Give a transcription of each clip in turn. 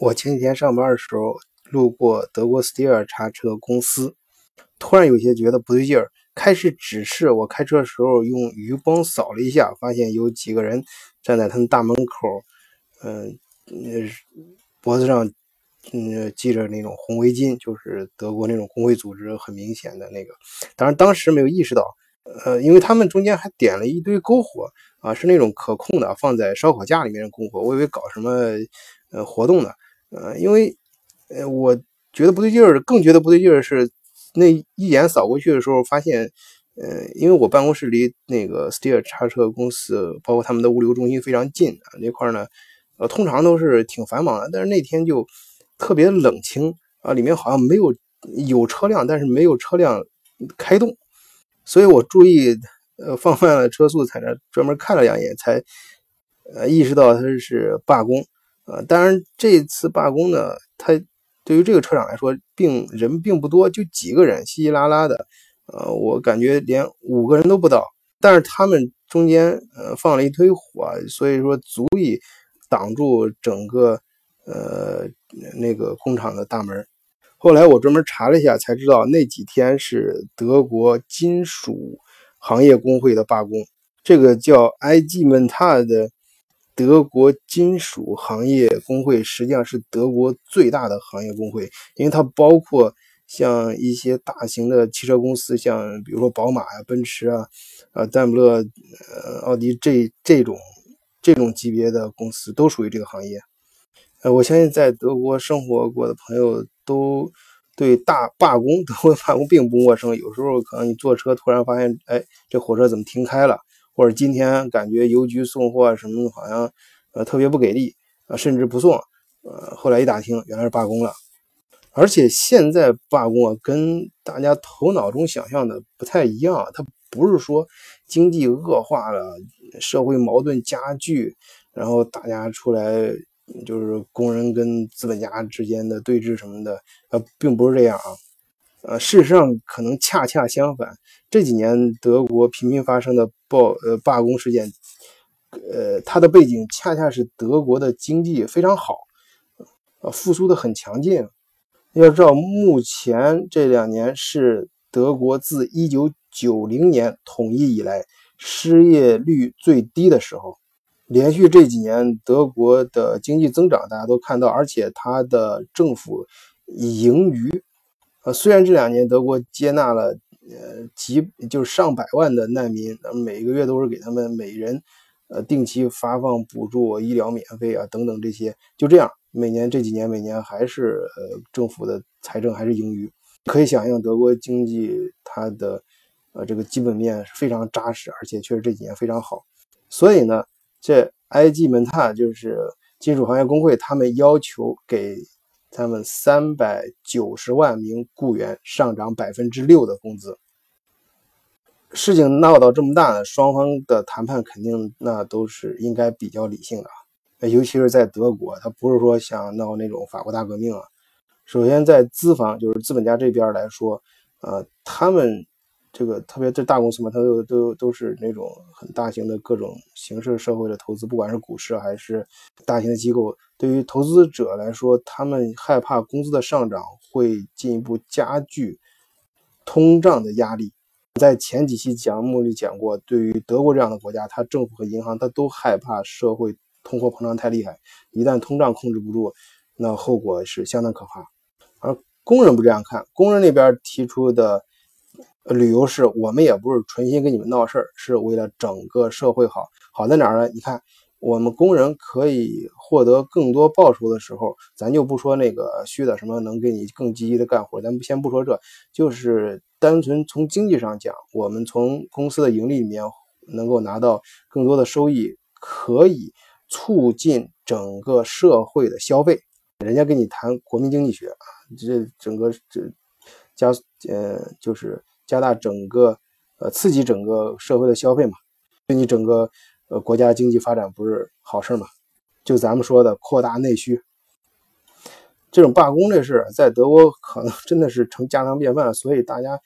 我前几天上班的时候路过德国斯蒂尔叉车公司，突然有些觉得不对劲儿。开始指示我开车的时候用余光扫了一下，发现有几个人站在他们大门口，嗯，脖子上嗯系着那种红围巾，就是德国那种工会组织很明显的那个。当然当时没有意识到，呃，因为他们中间还点了一堆篝火啊，是那种可控的，放在烧烤架里面的篝火，我以为搞什么呃活动呢。呃，因为，呃，我觉得不对劲儿，更觉得不对劲儿是，那一眼扫过去的时候，发现，呃，因为我办公室离那个 Steer 叉车公司，包括他们的物流中心非常近啊，那块呢，呃，通常都是挺繁忙的，但是那天就特别冷清啊，里面好像没有有车辆，但是没有车辆开动，所以我注意，呃，放慢了车速，在那专门看了两眼，才，呃，意识到他是罢工。呃，当然，这次罢工呢，他对于这个车厂来说，并人并不多，就几个人，稀稀拉拉的。呃，我感觉连五个人都不到。但是他们中间呃放了一堆火，所以说足以挡住整个呃那个工厂的大门。后来我专门查了一下，才知道那几天是德国金属行业工会的罢工，这个叫 IG Metall 的。德国金属行业工会实际上是德国最大的行业工会，因为它包括像一些大型的汽车公司，像比如说宝马呀、奔驰啊、啊戴姆勒、呃奥迪这这种这种级别的公司都属于这个行业。呃，我相信在德国生活过的朋友都对大罢工、德国罢工并不陌生。有时候可能你坐车突然发现，哎，这火车怎么停开了？或者今天感觉邮局送货什么的，好像呃特别不给力啊，甚至不送。呃，后来一打听，原来是罢工了。而且现在罢工啊，跟大家头脑中想象的不太一样。它不是说经济恶化了，社会矛盾加剧，然后大家出来就是工人跟资本家之间的对峙什么的，呃，并不是这样啊。呃，事实上可能恰恰相反。这几年德国频频发生的罢呃罢工事件，呃，它的背景恰恰是德国的经济非常好，呃，复苏的很强劲。要知道，目前这两年是德国自1990年统一以来失业率最低的时候，连续这几年德国的经济增长大家都看到，而且它的政府盈余。呃，虽然这两年德国接纳了。呃，几就是上百万的难民，每个月都是给他们每人，呃，定期发放补助、医疗免费啊等等这些，就这样，每年这几年每年还是呃政府的财政还是盈余，可以想象德国经济它的呃这个基本面非常扎实，而且确实这几年非常好，所以呢，这 IG 门塔就是金属行业工会，他们要求给。他们三百九十万名雇员上涨百分之六的工资，事情闹到这么大呢，双方的谈判肯定那都是应该比较理性的啊，尤其是在德国，他不是说想闹那种法国大革命啊。首先在资方，就是资本家这边来说，呃，他们。这个特别这大公司嘛，它都都都是那种很大型的各种形式社会的投资，不管是股市还是大型的机构，对于投资者来说，他们害怕工资的上涨会进一步加剧通胀的压力。在前几期节目里讲过，对于德国这样的国家，它政府和银行它都害怕社会通货膨胀太厉害，一旦通胀控制不住，那后果是相当可怕。而工人不这样看，工人那边提出的。旅游是我们也不是存心跟你们闹事儿，是为了整个社会好。好在哪儿呢？你看，我们工人可以获得更多报酬的时候，咱就不说那个虚的什么能给你更积极的干活，咱先不说这，就是单纯从经济上讲，我们从公司的盈利里面能够拿到更多的收益，可以促进整个社会的消费。人家跟你谈国民经济学啊，这整个这加呃就是。加大整个，呃，刺激整个社会的消费嘛，对你整个呃国家经济发展不是好事嘛？就咱们说的扩大内需，这种罢工这事在德国可能真的是成家常便饭，所以大家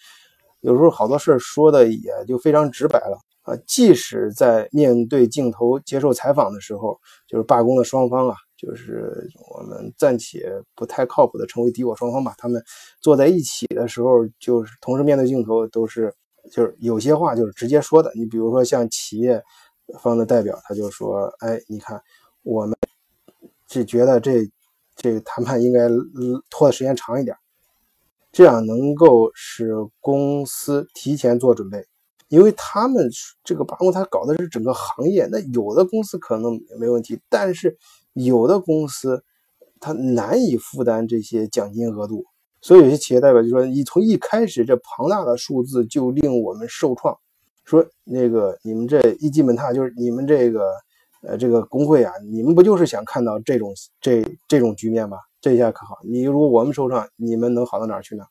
有时候好多事说的也就非常直白了啊。即使在面对镜头接受采访的时候，就是罢工的双方啊。就是我们暂且不太靠谱的称为敌我双方吧。他们坐在一起的时候，就是同时面对镜头，都是就是有些话就是直接说的。你比如说像企业方的代表，他就说：“哎，你看我们只觉得这这谈判应该拖的时间长一点，这样能够使公司提前做准备。”因为他们这个罢工，他搞的是整个行业。那有的公司可能没问题，但是有的公司他难以负担这些奖金额度。所以有些企业代表就说：“你从一开始这庞大的数字就令我们受创。”说那个你们这一基本踏就是你们这个呃这个工会啊，你们不就是想看到这种这这种局面吗？这下可好，你如果我们受创，你们能好到哪儿去呢？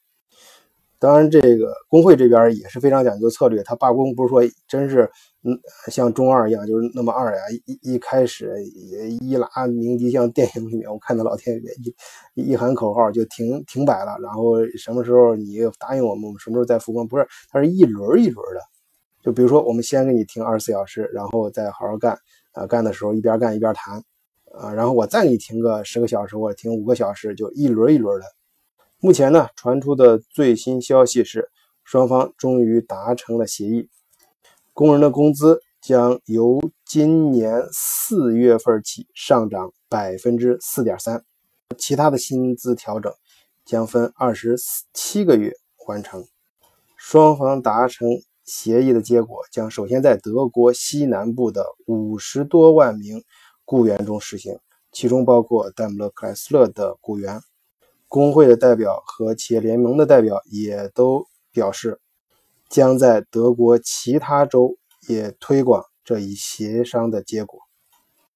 当然，这个工会这边也是非常讲究策略。他罢工不是说真是，嗯，像中二一样，就是那么二呀。一一开始一拉鸣笛，像电影里面我看到老天爷一一喊口号就停停摆了。然后什么时候你答应我们，我们什么时候再复工？不是，它是一轮一轮的。就比如说，我们先给你停二十四小时，然后再好好干啊。干的时候一边干一边谈啊。然后我再给你停个十个小时或者停五个小时，就一轮一轮的。目前呢，传出的最新消息是，双方终于达成了协议，工人的工资将由今年四月份起上涨百分之四点三，其他的薪资调整将分二十七个月完成。双方达成协议的结果将首先在德国西南部的五十多万名雇员中实行，其中包括戴姆勒克莱斯勒的雇员。工会的代表和企业联盟的代表也都表示，将在德国其他州也推广这一协商的结果。